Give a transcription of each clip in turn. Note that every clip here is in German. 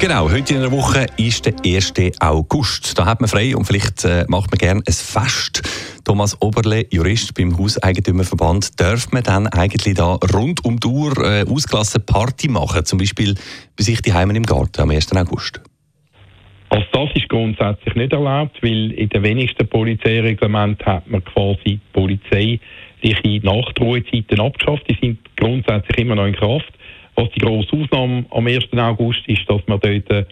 Genau, heute in einer Woche ist der 1. August. Da hat man frei und vielleicht äh, macht man gerne ein Fest. Thomas Oberle, Jurist beim Hauseigentümerverband, darf man dann eigentlich da rund um die Uhr äh, ausgelassen Party machen? Zum Beispiel bei sich die Heimen im Garten am 1. August? Also das ist grundsätzlich nicht erlaubt, weil in den wenigsten Polizeireglementen hat man quasi polizeiliche Nachtruhezeiten abgeschafft. Die sind grundsätzlich immer noch in Kraft. Was die grosse Ausnahme am 1. August ist, dass man dort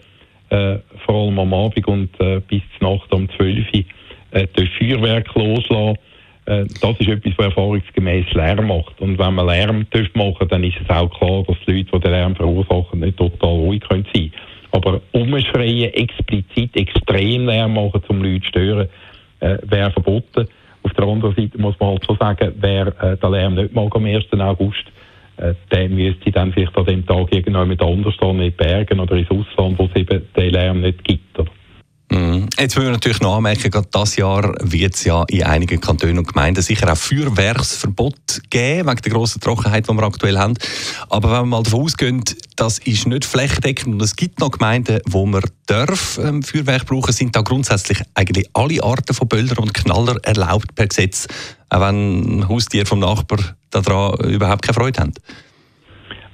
äh, vor allem am Abend und äh, bis zur Nacht um 12 Uhr äh, durch Feuerwerk loslassen. Äh, das ist etwas, was erfahrungsgemäß Lärm macht. Und wenn man Lärm machen dann ist es auch klar, dass die Leute, die den Lärm verursachen, nicht total ruhig können sein Aber umschreien, explizit extrem Lärm machen, um Leute zu stören, äh, wäre verboten. Auf der anderen Seite muss man halt so sagen, wer äh, den Lärm nicht mag am 1. August, der müsste dann vielleicht an dem Tag irgendjemand anders in die Bergen oder ins Ausland, wo es eben den Lärm nicht gibt. Oder? Mhm. Jetzt müssen wir natürlich noch anmerken, gerade dieses Jahr wird es ja in einigen Kantonen und Gemeinden sicher auch Feuerwerksverbot geben, wegen der grossen Trockenheit, die wir aktuell haben. Aber wenn wir mal davon ausgehen, das ist nicht flächendeckend und es gibt noch Gemeinden, wo man darf ähm, Feuerwerk brauchen, sind da grundsätzlich eigentlich alle Arten von Böllern und Knaller erlaubt per Gesetz, auch wenn Haustiere vom Nachbar daran überhaupt keine Freude haben.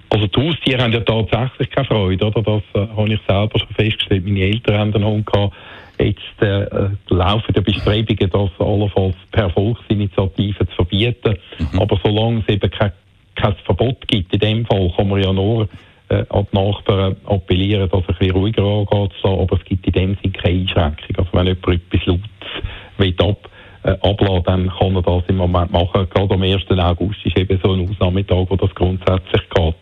Also die Haustiere haben ja tatsächlich keine Freude, oder? Das äh, habe ich selber schon festgestellt. Meine Eltern haben einen Hund gehabt. Jetzt äh, äh laufen die Bestrebungen, das allenfalls per Volksinitiative zu verbieten. Mhm. Aber solange es eben kein, kein Verbot gibt, in dem Fall kann man ja nur äh, an die Nachbarn appellieren, dass er ein bisschen ruhiger angeht. Aber es gibt in dem Sinne keine Einschränkung. Also wenn jemand etwas Lautes will ab äh, abladen, dann kann er das im Moment machen. Gerade am 1. August ist eben so ein Ausnahmetag, wo das grundsätzlich geht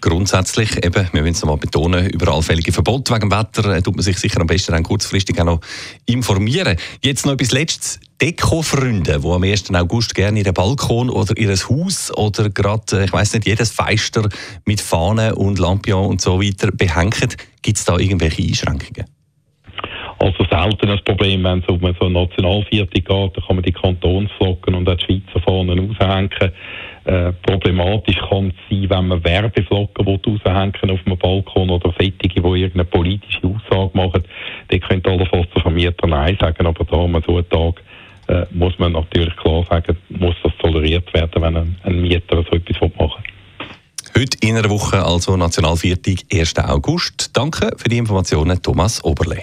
grundsätzlich, eben, wir müssen es nochmal betonen, über allfällige Verbote wegen dem Wetter tut man sich sicher am besten dann kurzfristig auch noch informieren. Jetzt noch etwas Letztes. Deko-Freunde, die am 1. August gerne ihren Balkon oder ihr Haus oder gerade, äh, ich weiß nicht, jedes Feister mit Fahnen und Lampion und so weiter behängen, gibt es da irgendwelche Einschränkungen? Also selten ein Problem, wenn es um so ein Nationalviertel geht, da kann man die Kantonsflocken und auch die Schweizer Fahnen aushängen. Äh, problematisch kann es sein, wenn man Werbeflocken raushängen auf dem Balkon oder Fettige, die irgendeine politische Aussage machen. Die könnte allenfalls der Vermieter Nein sagen, aber da am so einen Tag äh, muss man natürlich klar sagen, muss das toleriert werden, wenn ein, ein Mieter so etwas machen. Heute in einer Woche also Nationalviertag, 1. August. Danke für die Informationen, Thomas Oberle.